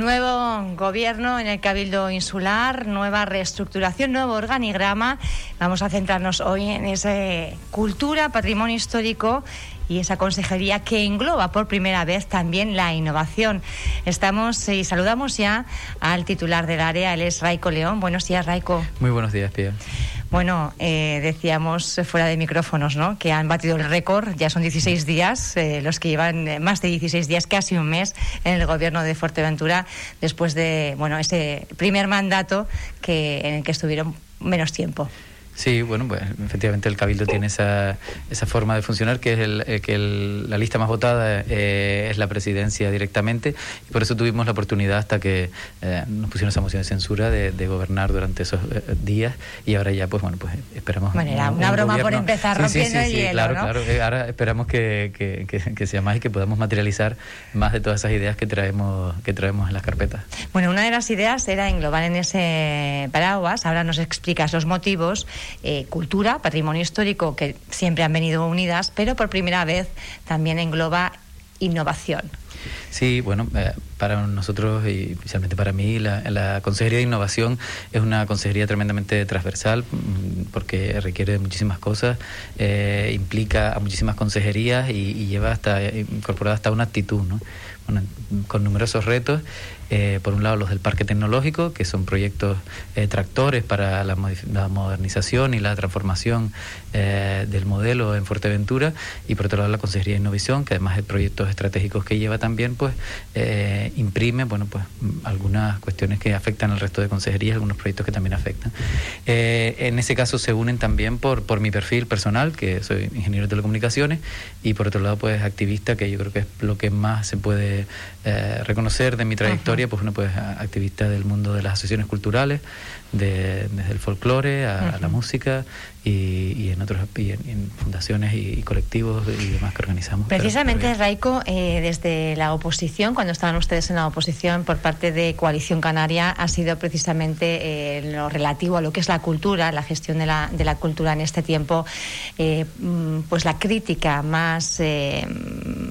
Nuevo gobierno en el Cabildo Insular, nueva reestructuración, nuevo organigrama. Vamos a centrarnos hoy en esa cultura, patrimonio histórico y esa consejería que engloba por primera vez también la innovación. Estamos y saludamos ya al titular del área, él es Raico León. Buenos días, Raico. Muy buenos días, Pia. Bueno, eh, decíamos fuera de micrófonos, ¿no? Que han batido el récord, ya son 16 días, eh, los que llevan eh, más de 16 días, casi un mes en el gobierno de Fuerteventura, después de, bueno, ese primer mandato que, en el que estuvieron menos tiempo. Sí, bueno, pues efectivamente el Cabildo tiene esa, esa forma de funcionar, que es el, eh, que la lista más votada eh, es la presidencia directamente, y por eso tuvimos la oportunidad hasta que eh, nos pusieron esa moción de censura de, gobernar durante esos días, y ahora ya, pues bueno, pues esperamos. Bueno, era una broma por empezar rompiendo el hielo. Claro, claro. Ahora esperamos que, que, que, sea más y que podamos materializar más de todas esas ideas que traemos, que traemos en las carpetas. Bueno, una de las ideas era englobar en ese paraguas, ahora nos explicas los motivos eh, cultura, patrimonio histórico, que siempre han venido unidas, pero por primera vez también engloba innovación. Sí, bueno, eh, para nosotros y especialmente para mí, la, Consejería de Innovación es una consejería tremendamente transversal mm, porque requiere de muchísimas cosas, eh, implica a muchísimas consejerías y, lleva hasta incorporada hasta una actitud, ¿no? con numerosos retos eh, por un lado los del Parque Tecnológico, que son proyectos eh, tractores para la, modernización y la transformación eh, del modelo en Fuerteventura, y por otro lado la Consejería de Innovación, que además de proyectos estratégicos que lleva también, pues imprime bueno, pues, algunas cuestiones que afectan al resto de consejerías, algunos proyectos que también afectan. en ese caso se unen también por, por mi perfil personal, que soy ingeniero de telecomunicaciones, y por otro lado, pues activista, que yo creo que es lo que más se puede reconocer de mi trayectoria pues uno pues activista del mundo de las asociaciones culturales, de, desde el folclore a, la música y, en otros en, fundaciones y, colectivos y demás que organizamos. Precisamente, Raico, eh, desde la oposición, cuando estaban ustedes en la oposición por parte de Coalición Canaria, ha sido precisamente eh, lo relativo a lo que es la cultura, la gestión de la, de la cultura en este tiempo, eh, mm, pues la crítica más,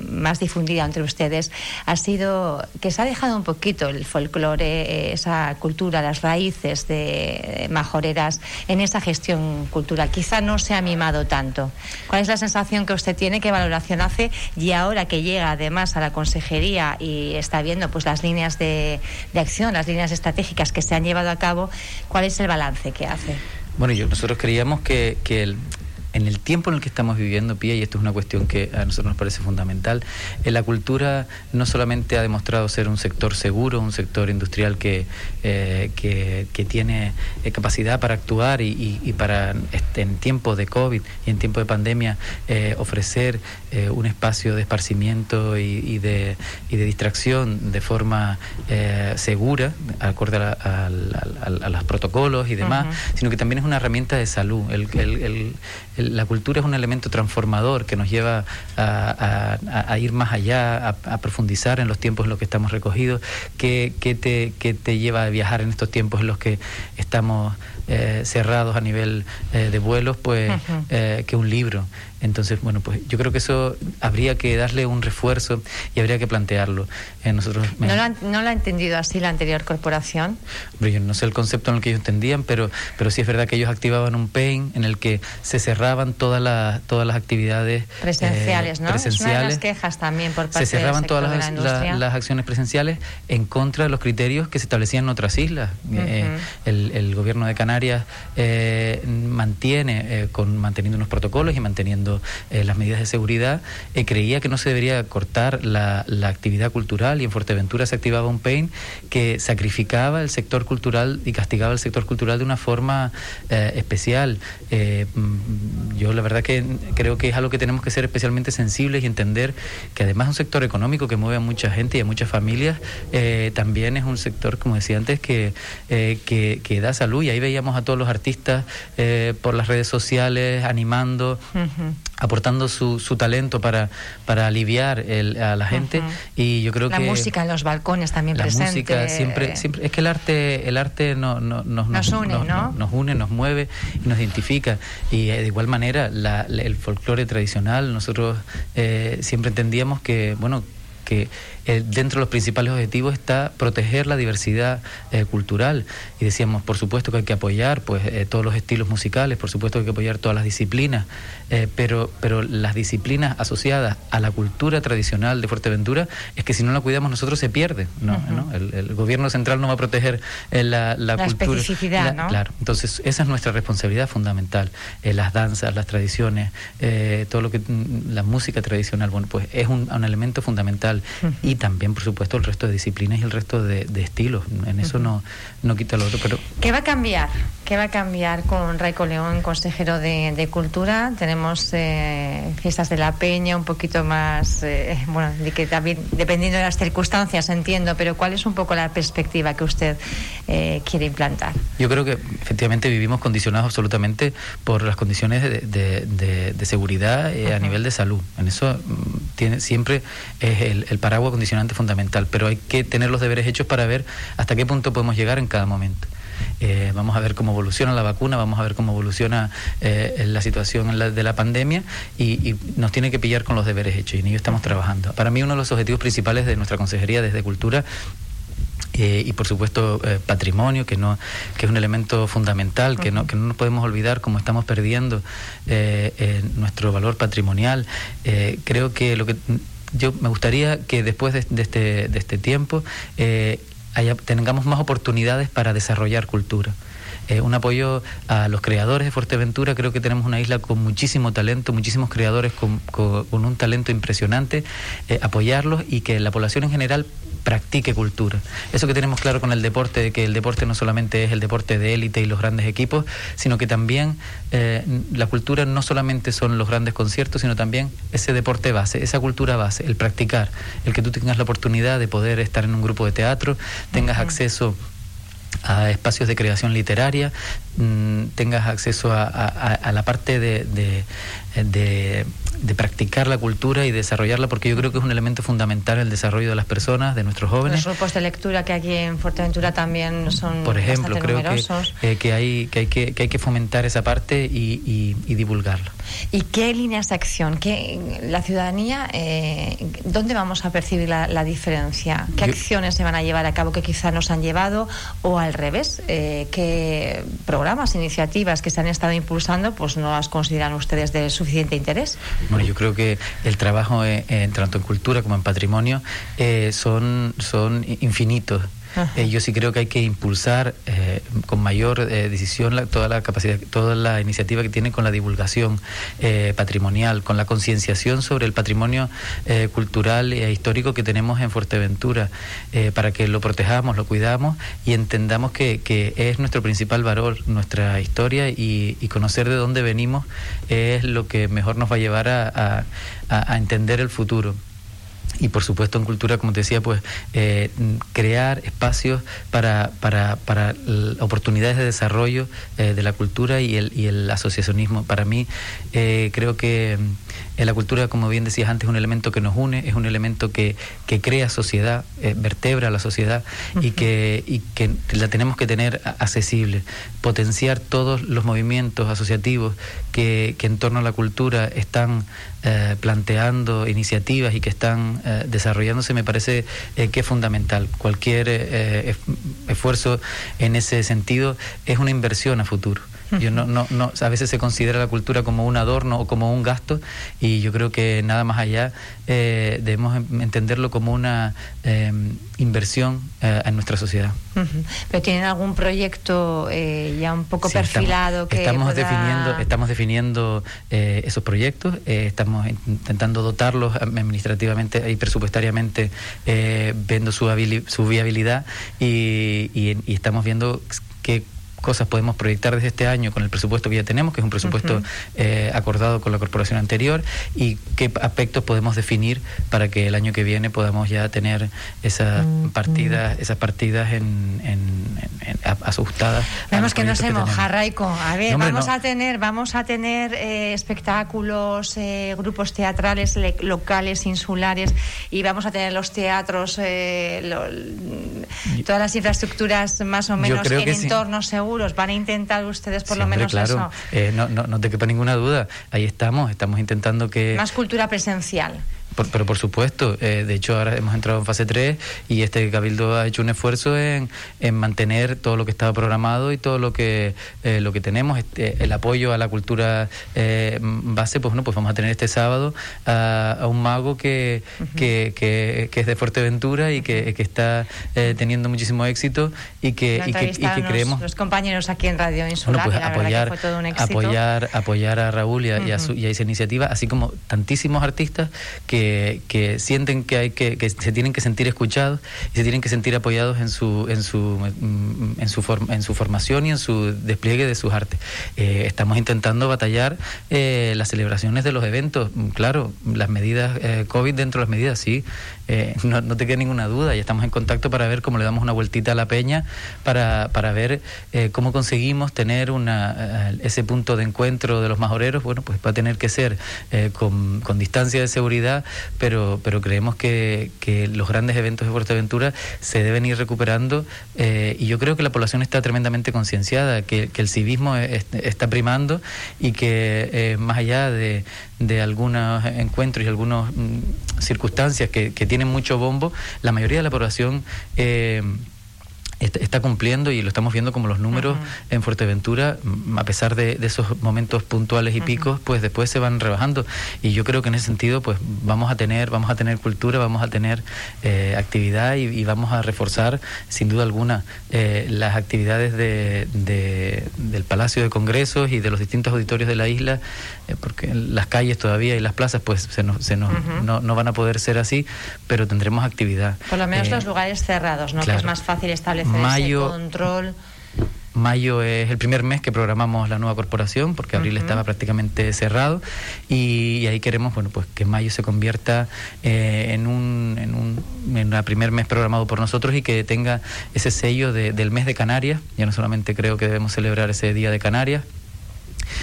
más difundida entre ustedes ha sido que se ha dejado un poquito el folclore, esa cultura, las raíces de majoreras en esa gestión cultural. Quizá no se ha mimado tanto. ¿Cuál es la sensación que usted tiene? ¿Qué valoración hace? Y ahora que llega además a la consejería y está viendo pues las líneas de, acción, las líneas estratégicas que se han llevado a cabo, ¿cuál es el balance que hace? Bueno, yo, nosotros creíamos que, que el, en el tiempo en el que estamos viviendo, Pía, y esto es una cuestión que a nosotros nos parece fundamental, eh, la cultura no solamente ha demostrado ser un sector seguro, un sector industrial que, eh, que, tiene eh, capacidad para actuar y, para este, en tiempos de COVID y en tiempos de pandemia ofrecer un espacio de esparcimiento y, de, y de distracción de forma segura, acorde a, los protocolos y demás, sino que también es una herramienta de salud. el, el la cultura es un elemento transformador que nos lleva a, ir más allá, a, profundizar en los tiempos en los que estamos recogidos, que, te, que te lleva a viajar en estos tiempos en los que estamos eh, cerrados a nivel eh, de vuelos, pues eh, que un libro. Entonces, bueno, pues yo creo que eso habría que darle un refuerzo y habría que plantearlo. nosotros, ¿No, lo ha, ¿No, lo ha, entendido así la anterior corporación? yo no sé el concepto en el que ellos entendían, pero, pero sí es verdad que ellos activaban un PAIN en el que se cerraban todas las, todas las actividades presenciales, ¿no? Presenciales. las quejas también por parte Se cerraban todas las, las, acciones presenciales en contra de los criterios que se establecían en otras islas. el, el gobierno de Canarias eh, mantiene, eh, con, manteniendo unos protocolos y manteniendo eh, las medidas de seguridad, creía que no se debería cortar la, actividad cultural y en Fuerteventura se activaba un PAIN que sacrificaba el sector cultural y castigaba el sector cultural de una forma especial. Mm, yo la verdad que creo que es algo que tenemos que ser especialmente sensibles y entender que además es un sector económico que mueve a mucha gente y a muchas familias, también es un sector, como decía antes, que, que, que da salud y ahí veíamos a todos los artistas eh, por las redes sociales, animando, aportando su, su, talento para, para aliviar el, a la gente. Y yo creo la que. La música en los balcones también la presente. música siempre, siempre. Es que el arte, el arte no, no, nos, nos, une, ¿no? nos une, nos mueve y nos identifica. Y eh, de igual manera, la, el folclore tradicional, nosotros eh, siempre entendíamos que, bueno, que eh, dentro de los principales objetivos está proteger la diversidad eh, cultural. Y decíamos, por supuesto que hay que apoyar pues, eh, todos los estilos musicales, por supuesto que hay que apoyar todas las disciplinas, pero, pero las disciplinas asociadas a la cultura tradicional de Fuerteventura es que si no la cuidamos nosotros se pierde. ¿no? el, gobierno central no va a proteger la, la, la cultura. Especificidad, ¿no? Claro, entonces esa es nuestra responsabilidad fundamental. las danzas, las tradiciones, todo lo que mm, la música tradicional, bueno, pues es un, elemento fundamental. Y también, por supuesto, el resto de disciplinas y el resto de, estilos. En eso no, no quita lo otro. Pero... ¿Qué va a cambiar? ¿Qué va a cambiar con Raico León, consejero de, Cultura? Tenemos eh, fiestas de la Peña, un poquito más, eh, bueno, de que también, dependiendo de las circunstancias, entiendo, pero ¿cuál es un poco la perspectiva que usted eh, quiere implantar? Yo creo que efectivamente vivimos condicionados absolutamente por las condiciones de, seguridad a nivel de salud. En eso mm, tiene, siempre es el, el paraguas condicionante fundamental, pero hay que tener los deberes hechos para ver hasta qué punto podemos llegar en cada momento. Eh, vamos a ver cómo evoluciona la vacuna, vamos a ver cómo evoluciona eh, la situación de la pandemia y, nos tiene que pillar con los deberes hechos. Y en ello estamos trabajando. Para mí uno de los objetivos principales de nuestra consejería desde Cultura eh, y por supuesto patrimonio que no que es un elemento fundamental que no que no nos podemos olvidar como estamos perdiendo nuestro valor patrimonial. Creo que lo que yo me gustaría que después de, este, de este tiempo eh, tengamos más oportunidades para desarrollar cultura. Eh, un apoyo a los creadores de Fuerteventura. Creo que tenemos una isla con muchísimo talento, muchísimos creadores con, un talento impresionante. Eh, apoyarlos y que la población en general practique cultura. Eso que tenemos claro con el deporte, de que el deporte no solamente es el deporte de élite y los grandes equipos, sino que también eh, la cultura no solamente son los grandes conciertos, sino también ese deporte base, esa cultura base, el practicar, el que tú tengas la oportunidad de poder estar en un grupo de teatro, tengas acceso a espacios de creación literaria, mm, tengas acceso a, la parte de, de, practicar la cultura y desarrollarla, porque yo creo que es un elemento fundamental en el desarrollo de las personas, de nuestros jóvenes. Los grupos de lectura que aquí en Fuerteventura también son Por ejemplo, creo que, eh, que, hay, que, hay que, que, hay que fomentar esa parte y, y, divulgarla. ¿Y qué líneas de acción? ¿Qué, la ciudadanía, eh, ¿dónde vamos a percibir la, diferencia? ¿Qué acciones se van a llevar a cabo que quizá nos han llevado o al revés? Eh, ¿Qué programas, iniciativas que se han estado impulsando pues no las consideran ustedes de suficiente interés? Bueno, yo creo que el trabajo en, tanto en cultura como en patrimonio eh, son, son infinitos. Eh, yo sí creo que hay que impulsar eh, con mayor eh, decisión toda la capacidad, toda la iniciativa que tiene con la divulgación patrimonial, con la concienciación sobre el patrimonio cultural e histórico que tenemos en Fuerteventura, para que lo protejamos, lo cuidamos y entendamos que, es nuestro principal valor, nuestra historia y, conocer de dónde venimos es lo que mejor nos va a llevar a entender el futuro y por supuesto en cultura, como te decía, pues eh, crear espacios para, para, para oportunidades de desarrollo eh, de la cultura y el, y el asociacionismo. Para mí eh, creo que la cultura, como bien decías antes, es un elemento que nos une, es un elemento que, que crea sociedad, vertebra la sociedad y, que, y que la tenemos que tener accesible, potenciar todos los movimientos asociativos que, que en torno a la cultura están planteando iniciativas y que están eh, desarrollándose me parece eh, que es fundamental. Cualquier eh, esfuerzo en ese sentido es una inversión a futuro. Yo no, no, no, a veces se considera la cultura como un adorno o como un gasto y yo creo que nada más allá debemos entenderlo como una inversión en nuestra sociedad. ¿Pero tienen algún proyecto ya un poco perfilado estamos, que estamos definiendo Estamos definiendo esos proyectos, estamos intentando dotarlos administrativamente y presupuestariamente eh, viendo su, su viabilidad y, y, estamos viendo qué cosas podemos proyectar desde este año con el presupuesto que ya tenemos, que es un presupuesto eh, acordado con la corporación anterior, y qué aspectos podemos definir para que el año que viene podamos ya tener esas partidas, esas partidas en, asustadas. Vemos que no se moja, Raico. A ver, vamos a tener, vamos a tener eh, espectáculos, eh, grupos teatrales locales, insulares, y vamos a tener los teatros, todas las infraestructuras más o menos en entornos seguros ¿Van a intentar ustedes por lo menos claro. eso? Eh, no, no, no te quepa ninguna duda. Ahí estamos, estamos intentando que... Más cultura presencial. Pero por supuesto, eh, de hecho ahora hemos entrado en fase 3 y este Cabildo ha hecho un esfuerzo en, en mantener todo lo que estaba programado y todo lo que eh, lo que tenemos, este, el apoyo a la cultura eh, base, pues bueno, pues vamos a tener este sábado a, un mago que, que, que, es de Fuerteventura y que, que está teniendo muchísimo éxito y que, y que, creemos... Los compañeros aquí en Radio Insular, pues apoyar, apoyar, apoyar a Raúl y a, y a esa iniciativa, así como tantísimos artistas que, que sienten que hay que, que se tienen que sentir escuchados y se tienen que sentir apoyados en su en su mm, en su en su formación y en su despliegue de sus artes. Eh, estamos intentando batallar eh, las celebraciones de los eventos, mm, claro, las medidas eh, COVID dentro de las medidas, sí, no, no, te queda ninguna duda. Y estamos en contacto para ver cómo le damos una vueltita a la peña para, para ver cómo conseguimos tener una ese punto de encuentro de los majoreros, bueno, pues va a tener que ser con, con distancia de seguridad, pero, pero creemos que, que los grandes eventos de Fuerteventura se deben ir recuperando eh, y yo creo que la población está tremendamente concienciada, que, el civismo está primando y que eh, más allá de, de, algunos encuentros y algunas mm, circunstancias que, que, tienen mucho bombo, la mayoría de la población... Eh, está cumpliendo y lo estamos viendo como los números en Fuerteventura, a pesar de, esos momentos puntuales y picos, pues después se van rebajando. Y yo creo que en ese sentido, pues vamos a tener, vamos a tener cultura, vamos a tener eh, actividad y, vamos a reforzar, sin duda alguna, eh, las actividades de, del Palacio de Congresos y de los distintos auditorios de la isla, eh, porque las calles todavía y las plazas, pues se nos, se nos, no, no, van a poder ser así, pero tendremos actividad. Por lo menos los lugares cerrados, ¿no? Que es más fácil establecer mayo, control. Mayo es el primer mes que programamos la nueva corporación, porque abril estaba prácticamente cerrado, y, ahí queremos bueno, pues que mayo se convierta eh, en, un, en, un, en primer mes programado por nosotros y que tenga ese sello del mes de Canarias. Ya no solamente creo que debemos celebrar ese día de Canarias,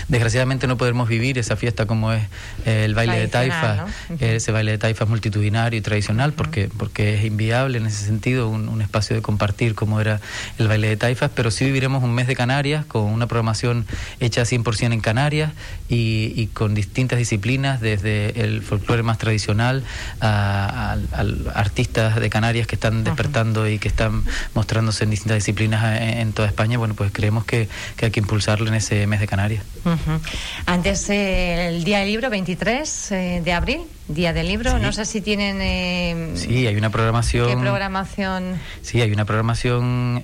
Desgraciadamente no podemos vivir esa fiesta como es eh, el baile de taifa, ese baile de taifa multitudinario y tradicional, porque, porque es inviable en ese sentido un, espacio de compartir como era el baile de taifas, pero sí viviremos un mes de Canarias con una programación hecha 100% en Canarias y, con distintas disciplinas, desde el folclore más tradicional a, artistas de Canarias que están despertando y que están mostrándose en distintas disciplinas en, toda España. Bueno, pues creemos que, que hay que impulsarlo en ese mes de Canarias. Antes eh, el día del libro, 23 eh, de abril, día del libro. No sé si tienen. Eh, sí, hay una programación. ¿Qué programación? Sí, hay una programación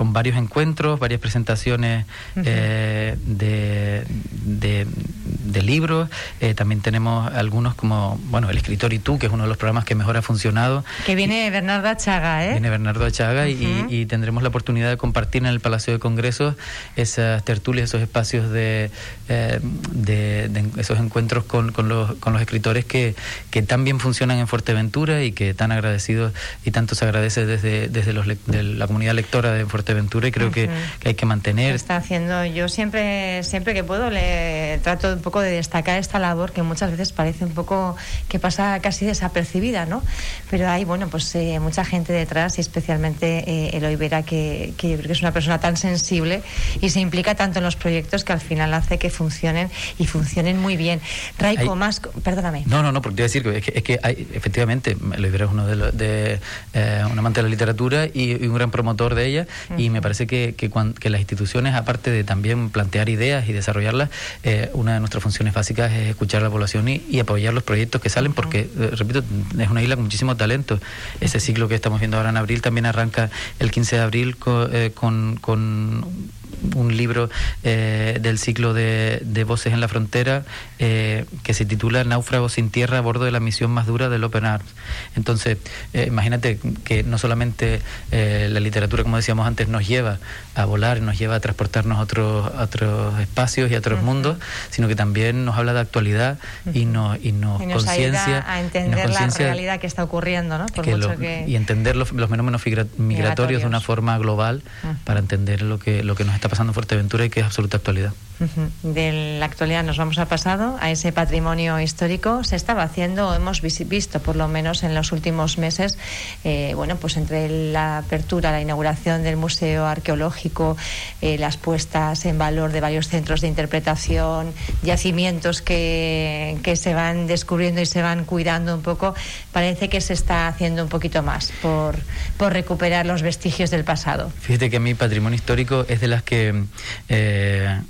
con varios encuentros, varias presentaciones de, de, de, libros. también tenemos algunos como, bueno, El escritor y tú, que es uno de los programas que mejor ha funcionado. Que viene Bernardo Achaga, ¿eh? Viene Bernardo Achaga y, y, tendremos la oportunidad de compartir en el Palacio de Congresos esas tertulias, esos espacios de, eh, de, esos encuentros con, con, los, con los escritores que, que tan bien funcionan en Fuerteventura y que tan agradecidos y tanto se agradece desde, desde los, de la comunidad lectora de Fuerteventura y creo que, hay que mantener. está haciendo, yo siempre, siempre que puedo le trato un poco de destacar esta labor que muchas veces parece un poco que pasa casi desapercibida, ¿no? Pero hay, bueno, pues eh, mucha gente detrás y especialmente eh, Eloy Vera que, que, que es una persona tan sensible y se implica tanto en los proyectos que al final hace que funcionen y funcionen muy bien. Raico, más, perdóname. No, no, no, porque te decir que es que, es que hay, efectivamente, Eloy Vera es uno de, de eh, un amante de la literatura y, un gran promotor de ella y me parece que, que, que, las instituciones, aparte de también plantear ideas y desarrollarlas, eh, una de nuestras funciones básicas es escuchar a la población y, apoyar los proyectos que salen, porque, eh, repito, es una isla con muchísimo talento. Ese ciclo que estamos viendo ahora en abril también arranca el 15 de abril con, con, con un libro eh, del ciclo de, Voces en la Frontera eh, que se titula Náufragos sin tierra a bordo de la misión más dura del Open Arms. Entonces, eh, imagínate que no solamente la literatura, como decíamos antes, nos lleva a volar, nos lleva a transportarnos a otros, otros espacios y a otros mundos, sino que también nos habla de actualidad y, nos, y nos, conciencia. a entender la realidad que está ocurriendo, ¿no? Y entender los, fenómenos migratorios, de una forma global para entender lo que, lo que nos está pasando en Fuerteventura y que es absoluta actualidad. De la actualidad nos vamos al pasado, a ese patrimonio histórico. Se estaba haciendo, hemos visto por lo menos en los últimos meses, eh, bueno, pues entre la apertura, la inauguración del Museo Arqueológico, eh, las puestas en valor de varios centros de interpretación, yacimientos que, que se van descubriendo y se van cuidando un poco, parece que se está haciendo un poquito más por, por recuperar los vestigios del pasado. Fíjate que mi patrimonio histórico es de las que eh,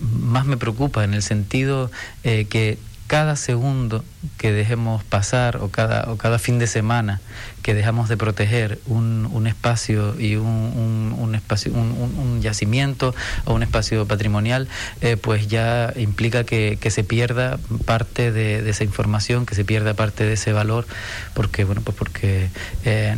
más me preocupa en el sentido eh, que cada segundo que dejemos pasar o cada, o cada fin de semana que dejamos de proteger un, un espacio y un, un, espacio un, yacimiento o un espacio patrimonial eh, pues ya implica que, que se pierda parte de, de, esa información que se pierda parte de ese valor porque bueno pues porque eh,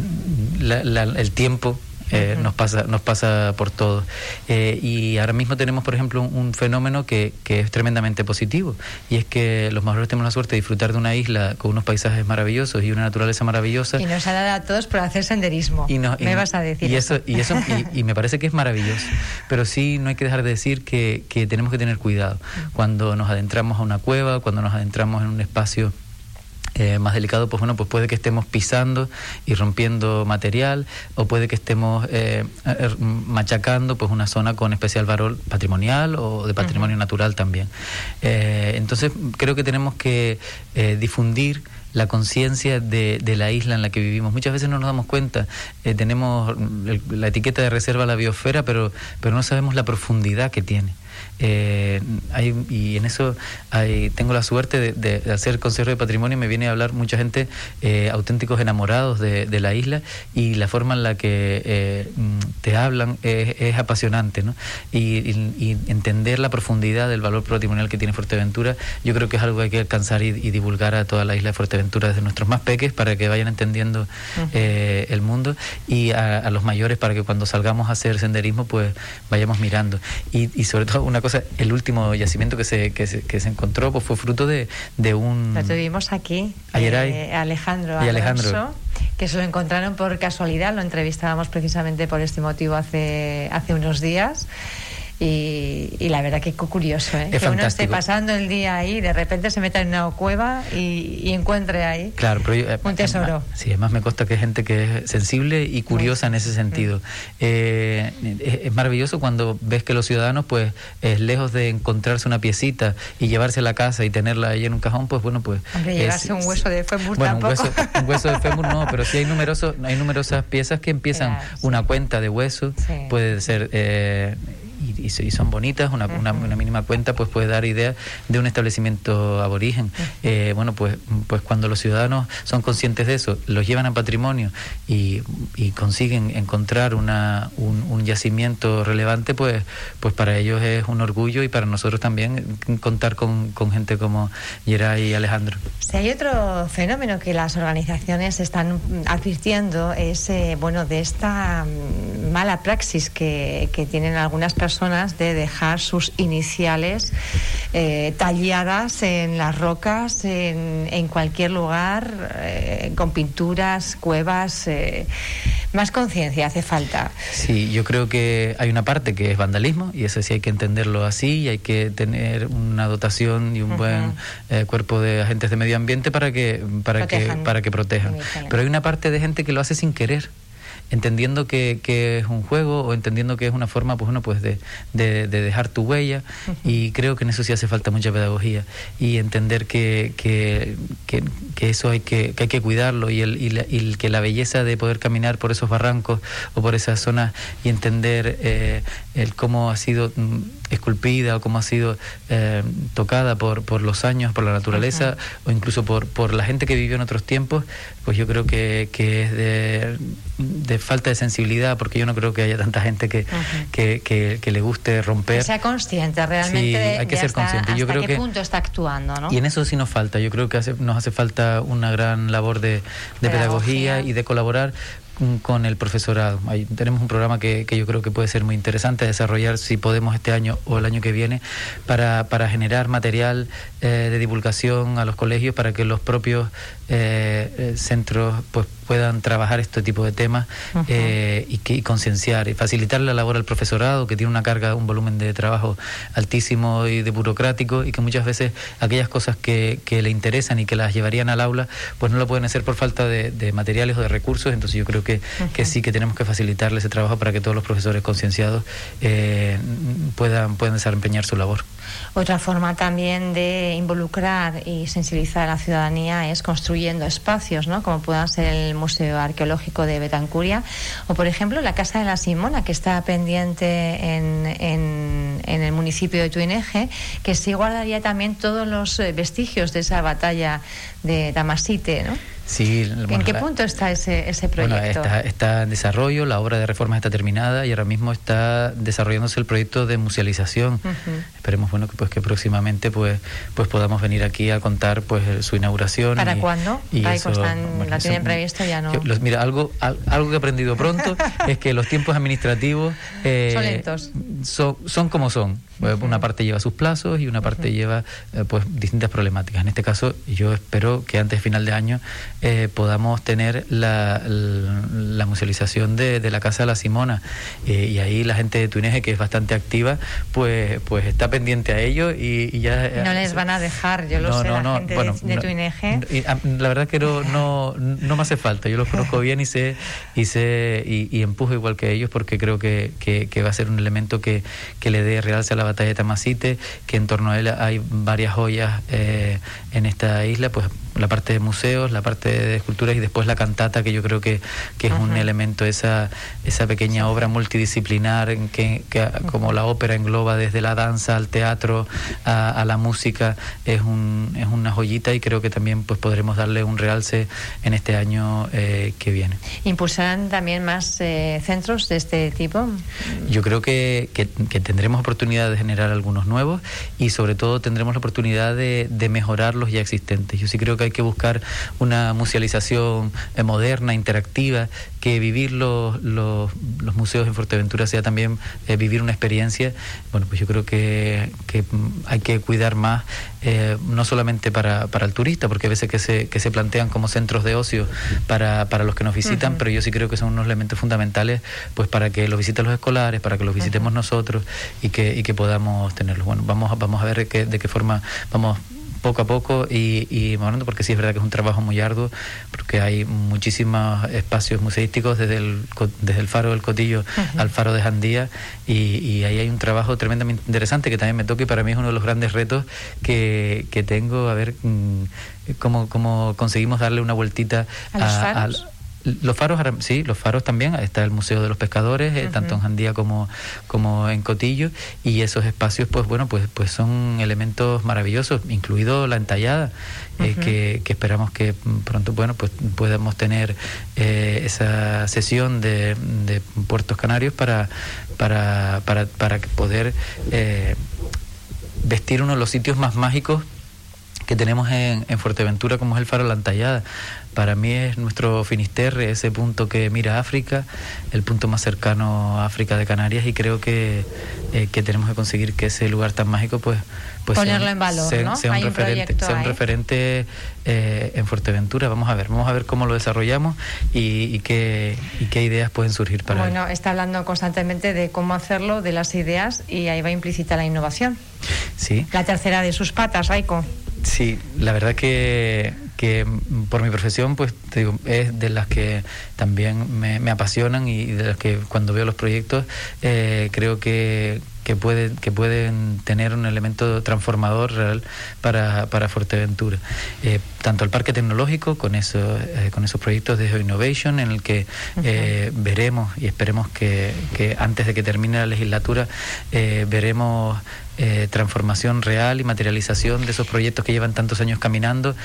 la, la, el tiempo eh, nos pasa nos pasa por todo. Eh, y ahora mismo tenemos por ejemplo un, fenómeno que, que, es tremendamente positivo y es que los mayores tenemos la suerte de disfrutar de una isla con unos paisajes maravillosos y una naturaleza maravillosa. Y nos ha dado a todos por hacer senderismo y me vas a decir y eso, y eso y, me parece que es maravilloso. Pero sí no hay que dejar de decir que, que tenemos que tener cuidado. Cuando nos adentramos a una cueva cuando nos adentramos en un espacio eh, más delicado, pues bueno, pues puede que estemos pisando y rompiendo material o puede que estemos eh, er, machacando pues una zona con especial valor patrimonial o de patrimonio uh -huh. natural también. Eh, entonces creo que tenemos que eh, difundir la conciencia de, de, la isla en la que vivimos. Muchas veces no nos damos cuenta, eh, tenemos el, la etiqueta de reserva a la biosfera, pero, pero no sabemos la profundidad que tiene. Eh, hay, y en eso hay, tengo la suerte de, de, de, hacer consejero de patrimonio. Me viene a hablar mucha gente, eh, auténticos enamorados de, de, la isla, y la forma en la que eh, te hablan es, es apasionante. ¿no? Y, y, y, entender la profundidad del valor patrimonial que tiene Fuerteventura, yo creo que es algo que hay que alcanzar y, y divulgar a toda la isla de Fuerteventura desde nuestros más peques para que vayan entendiendo uh -huh. el mundo y a, a, los mayores para que cuando salgamos a hacer senderismo, pues vayamos mirando. Y, y sobre todo, una cosa, el último yacimiento que se, que se, que se encontró pues fue fruto de, de un... Lo tuvimos aquí, eh, Alejandro y Alejandro. que se lo encontraron por casualidad, lo entrevistábamos precisamente por este motivo hace, hace unos días. Y, y, la verdad que curioso, ¿eh? Es que uno esté pasando el día ahí, de repente se meta en una cueva y, y encuentre ahí claro, pero yo, eh, un tesoro. Además, sí, además me consta que hay gente que es sensible y curiosa en ese sentido. Eh, es, es, maravilloso cuando ves que los ciudadanos, pues, es lejos de encontrarse una piecita y llevarse a la casa y tenerla ahí en un cajón, pues bueno, pues... Hombre, llevarse un hueso de fémur bueno, tampoco. Un hueso, un hueso, de fémur no, pero sí hay, numeroso, hay numerosas piezas que empiezan claro, sí. una cuenta de hueso, puede ser... Eh, y, y, son bonitas, una, una, una, mínima cuenta pues puede dar idea de un establecimiento aborigen. Eh, bueno, pues, pues cuando los ciudadanos son conscientes de eso, los llevan a patrimonio y, y consiguen encontrar una, un, un, yacimiento relevante, pues, pues para ellos es un orgullo y para nosotros también contar con, con gente como Geray y Alejandro. Si hay otro fenómeno que las organizaciones están advirtiendo es eh, bueno de esta mm, mala praxis que, que tienen algunas personas de dejar sus iniciales eh, talladas en las rocas, en, en cualquier lugar, eh, con pinturas, cuevas. Eh, más conciencia hace falta. Sí, yo creo que hay una parte que es vandalismo y eso sí hay que entenderlo así y hay que tener una dotación y un uh -huh. buen eh, cuerpo de agentes de medio ambiente para que para protejan. que para que protejan. Pero hay una parte de gente que lo hace sin querer entendiendo que, que, es un juego o entendiendo que es una forma pues, bueno, pues de, de, de dejar tu huella uh -huh. y creo que en eso sí hace falta mucha pedagogía y entender que, que, que, que eso hay que, que hay que cuidarlo y, el, y, la, y, que la belleza de poder caminar por esos barrancos o por esas zonas y entender eh, el cómo ha sido mm, esculpida o cómo ha sido eh, tocada por, por los años, por la naturaleza uh -huh. o incluso por, por la gente que vivió en otros tiempos, pues yo creo que, que es de, de falta de sensibilidad, porque yo no creo que haya tanta gente que, que, que, que, le guste romper. Que sea consciente realmente. Sí, hay que ser hasta, consciente. Yo creo qué que, punto está actuando, ¿no? Y en eso sí nos falta. Yo creo que hace, nos hace falta una gran labor de, de pedagogía. pedagogía y de colaborar con el profesorado. Ahí tenemos un programa que, que, yo creo que puede ser muy interesante desarrollar si podemos este año o el año que viene para, para generar material eh, de divulgación a los colegios para que los propios centros pues puedan trabajar este tipo de temas y, que, concienciar y facilitar la labor al profesorado que tiene una carga, un volumen de trabajo altísimo y de burocrático y que muchas veces aquellas cosas que, que le interesan y que las llevarían al aula pues no lo pueden hacer por falta de, materiales o de recursos, entonces yo creo que, que, sí que tenemos que facilitarle ese trabajo para que todos los profesores concienciados eh, puedan, puedan desempeñar su labor. Otra forma también de involucrar y sensibilizar a la ciudadanía es espacios, ¿no? como puedan ser el Museo Arqueológico de Betancuria o, por ejemplo, la Casa de la Simona, que está pendiente en, en, en el municipio de Tuineje, que sí guardaría también todos los eh, vestigios de esa batalla de Damasite, ¿no? Sí, ¿En qué punto está ese, ese proyecto? está, está, en desarrollo, la obra de reforma está terminada y ahora mismo está desarrollándose el proyecto de musealización. Esperemos bueno que pues que próximamente pues pues podamos venir aquí a contar pues su inauguración. ¿Para cuándo? Y ¿La tienen previsto ya no? mira, algo algo que he aprendido pronto es que los tiempos administrativos eh, son lentos. Son, como son. Una parte lleva sus plazos y una parte lleva eh, pues distintas problemáticas. En este caso yo espero que antes de final de año eh, podamos tener la, la, musealización de, de, la Casa de la Simona. Eh, y ahí la gente de Tuineje, que es bastante activa, pues, pues está pendiente a ello y, ya... No les van a dejar, yo lo sé, la gente de, Tuineje. Ah, la verdad que no, no, no, me hace falta, yo los conozco bien y sé y sé y, empujo igual que ellos porque creo que, que, va a ser un elemento que, que le dé realce a la batalla de Tamasite, que en torno a él hay varias joyas eh, en esta isla, pues la parte de museos, la parte de esculturas y después la cantata, que yo creo que, que es un elemento, esa, esa pequeña obra multidisciplinar en que, como la ópera engloba desde la danza al teatro a, la música, es, un, es una joyita y creo que también pues podremos darle un realce en este año eh, que viene. ¿Impulsarán también más eh, centros de este tipo? Yo creo que, que, tendremos oportunidad de generar algunos nuevos y sobre todo tendremos la oportunidad de, de mejorar los ya existentes. Yo sí creo que hay que buscar una musealización eh, moderna, interactiva, que vivir los, los, museos en Fuerteventura sea también eh, vivir una experiencia. Bueno, pues yo creo que, que hay que cuidar más, eh, no solamente para, para el turista, porque a veces que se, que se plantean como centros de ocio para, para los que nos visitan, pero yo sí creo que son unos elementos fundamentales pues para que los visiten los escolares, para que los visitemos nosotros y que, y que podamos tenerlos. Bueno, vamos, vamos a ver que, de qué forma vamos poco a poco y, y porque sí es verdad que es un trabajo muy arduo, porque hay muchísimos espacios museísticos desde el, desde el faro del Cotillo al faro de Jandía y, ahí hay un trabajo tremendamente interesante que también me toca y para mí es uno de los grandes retos que, que tengo, a ver mm, cómo, cómo conseguimos darle una vueltita a, los faros, sí, los faros también. Está el Museo de los Pescadores, eh, tanto en Jandía como, como en Cotillo. Y esos espacios, pues bueno, pues, pues son elementos maravillosos, incluido la entallada, eh, que, que, esperamos que pronto, bueno, pues podamos tener eh, esa sesión de, de, Puertos Canarios para, para, para, para poder vestir uno de los sitios más mágicos que tenemos en, en, Fuerteventura, como es el Faro La Entallada. Para mí es nuestro Finisterre, ese punto que mira África, el punto más cercano a África de Canarias, y creo que, eh, que tenemos que conseguir que ese lugar tan mágico, pues, pues ponerlo en valor, sea, ¿no? sea un referente, sea un referente eh, en Fuerteventura. Vamos a ver, vamos a ver cómo lo desarrollamos y, y, qué, y qué ideas pueden surgir para Bueno, está hablando constantemente de cómo hacerlo, de las ideas, y ahí va implícita la innovación. Sí. La tercera de sus patas, Raiko. Sí, la verdad que, que por mi profesión, pues te digo, es de las que también me, me apasionan y de las que cuando veo los proyectos eh, creo que, que, puede, que pueden tener un elemento transformador real para, para Fuerteventura. Eh, tanto el parque tecnológico con, eso, eh, con esos proyectos de Innovation en el que veremos y esperemos que, que, antes de que termine la legislatura veremos eh, transformación real y materialización de esos proyectos que llevan tantos años caminando.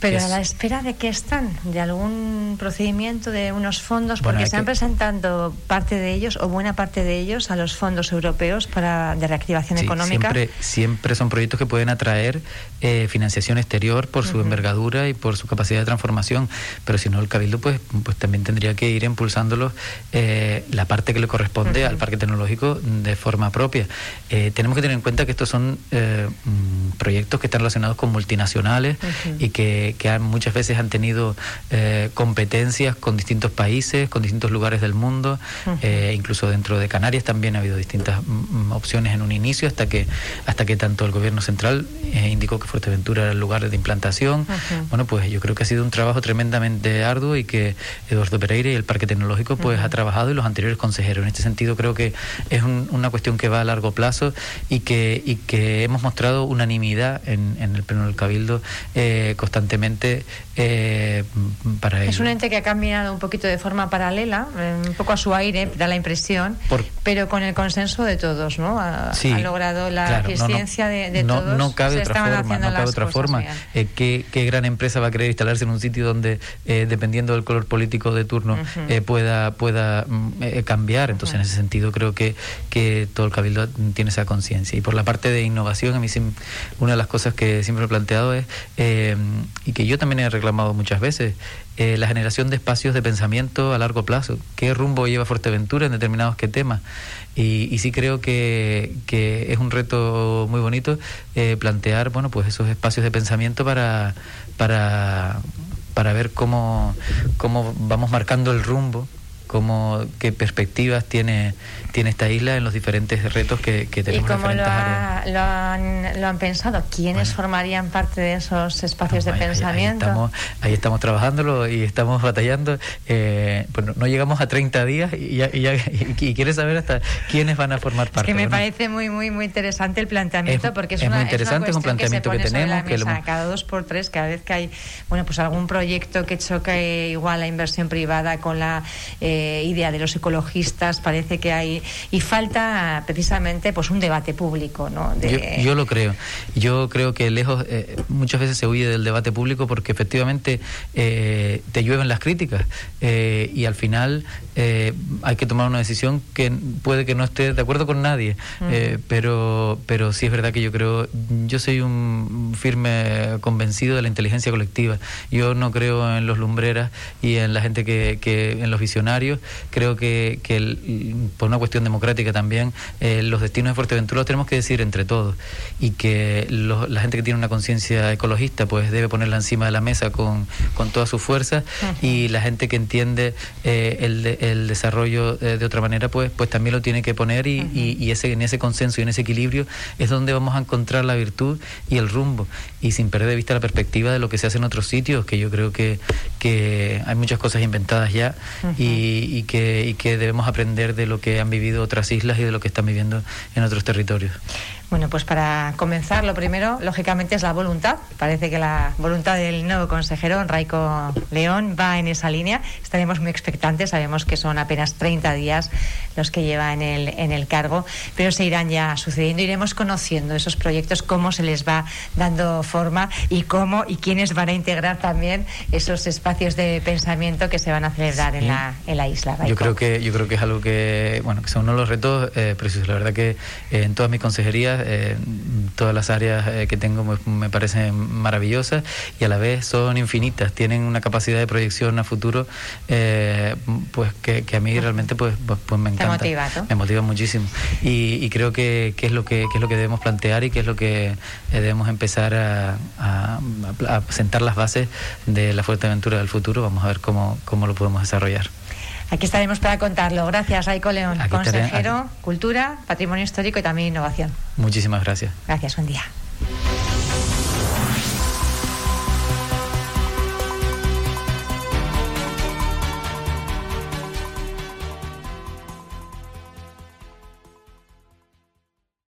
Pero a la espera de que están, de algún procedimiento, de unos fondos, porque están presentando parte de ellos o buena parte de ellos a los fondos europeos para de reactivación económica. Siempre, siempre son proyectos que pueden atraer eh, financiación exterior por su envergadura y por su capacidad de transformación, pero si no el Cabildo pues, pues también tendría que ir impulsándolos eh, la parte que le corresponde al parque tecnológico de forma propia. tenemos que tener en cuenta que estos son eh, mm, proyectos que están relacionados con multinacionales y que, que muchas veces han tenido eh, competencias con distintos países, con distintos lugares del mundo, eh, incluso dentro de Canarias también ha habido distintas mm, mm, opciones en un inicio hasta que hasta que tanto el gobierno central indicó que Fuerteventura era el lugar de implantación. Bueno, pues yo creo que ha sido un trabajo tremendamente arduo y que Eduardo Pereira y el Parque Tecnológico pues ha trabajado y los anteriores consejeros. En este sentido creo que es una cuestión que va a largo plazo y que, y que hemos mostrado unanimidad en, en el Pleno del Cabildo eh, constantemente eh, para ello. Es un ente que ha caminado un poquito de forma paralela, eh, un poco a su aire, da la impresión, pero con el consenso de todos, ¿no? Ha, logrado la eficiencia de, todos. No cabe otra forma, no cabe otra forma. ¿qué, ¿qué, gran empresa va a querer instalarse en un sitio donde, dependiendo del color político de turno, pueda, pueda mm, cambiar? Entonces, en ese sentido, creo que, que todo el Cabildo tiene esa conciencia. Y por la parte de innovación, a mí una de las cosas que siempre he planteado es, eh, y que yo también he reclamado muchas veces, eh, la generación de espacios de pensamiento a largo plazo. ¿Qué rumbo lleva Fuerteventura en determinados qué temas? Y, sí creo que, que, es un reto muy bonito eh, plantear bueno, pues esos espacios de pensamiento para, para, para ver cómo, cómo vamos marcando el rumbo cómo, qué perspectivas tiene, tiene esta isla en los diferentes retos que, que tenemos. ¿Y cómo lo, lo, han, lo, han, pensado? ¿Quiénes formarían parte de esos espacios de pensamiento? Ahí, estamos, ahí estamos trabajándolo y estamos batallando. Eh, pues no, llegamos a 30 días y, ya, y, ya, y, quieres saber hasta quiénes van a formar parte. Es que me parece muy, muy, muy interesante el planteamiento porque es, es una, muy interesante, es, un planteamiento que, tenemos. que Cada dos por tres, cada vez que hay bueno pues algún proyecto que choque igual la inversión privada con la... Eh, idea de los ecologistas, parece que hay y falta precisamente pues un debate público, ¿no? Yo, lo creo. Yo creo que lejos eh, muchas veces se huye del debate público porque efectivamente eh, te llueven las críticas eh, y al final hay que tomar una decisión que puede que no esté de acuerdo con nadie, pero pero sí es verdad que yo creo yo soy un firme convencido de la inteligencia colectiva. Yo no creo en los lumbreras y en la gente que, que en los visionarios Creo que, por una cuestión democrática también, eh, los destinos de Fuerteventura los tenemos que decir entre todos. Y que la gente que tiene una conciencia ecologista pues debe ponerla encima de la mesa con, con toda su fuerza. Y la gente que entiende eh, el, el, desarrollo eh, de otra manera pues, pues también lo tiene que poner y, y, ese, en ese consenso y en ese equilibrio es donde vamos a encontrar la virtud y el rumbo y sin perder de vista la perspectiva de lo que se hace en otros sitios que yo creo que, que hay muchas cosas inventadas ya y y, que, y que debemos aprender de lo que han vivido otras islas y de lo que están viviendo en otros territorios. Bueno, pues para comenzar, lo primero, lógicamente, es la voluntad. Parece que la voluntad del nuevo consejero, Raico León, va en esa línea. Estaremos muy expectantes. Sabemos que son apenas 30 días los que lleva en el, en el cargo, pero se irán ya sucediendo. Iremos conociendo esos proyectos, cómo se les va dando forma y cómo y quiénes van a integrar también esos espacios de pensamiento que se van a celebrar en, la, en la isla. Yo creo que yo creo que es algo que bueno que son uno de los retos eh, precisos. La verdad que eh, en todas mis consejerías eh, todas las áreas eh, que tengo me, parecen maravillosas y a la vez son infinitas, tienen una capacidad de proyección a futuro eh, pues que, a mí realmente pues, pues, pues me encanta. Me motiva muchísimo. Y, creo que, es lo que, es lo que debemos plantear y que es lo que debemos empezar a, a, sentar las bases de la Fuerteventura del futuro. Vamos a ver cómo, cómo lo podemos desarrollar. Aquí estaremos para contarlo. Gracias, Aiko León, consejero, Cultura, Patrimonio Histórico y también Innovación. Muchísimas gracias. Gracias, buen día.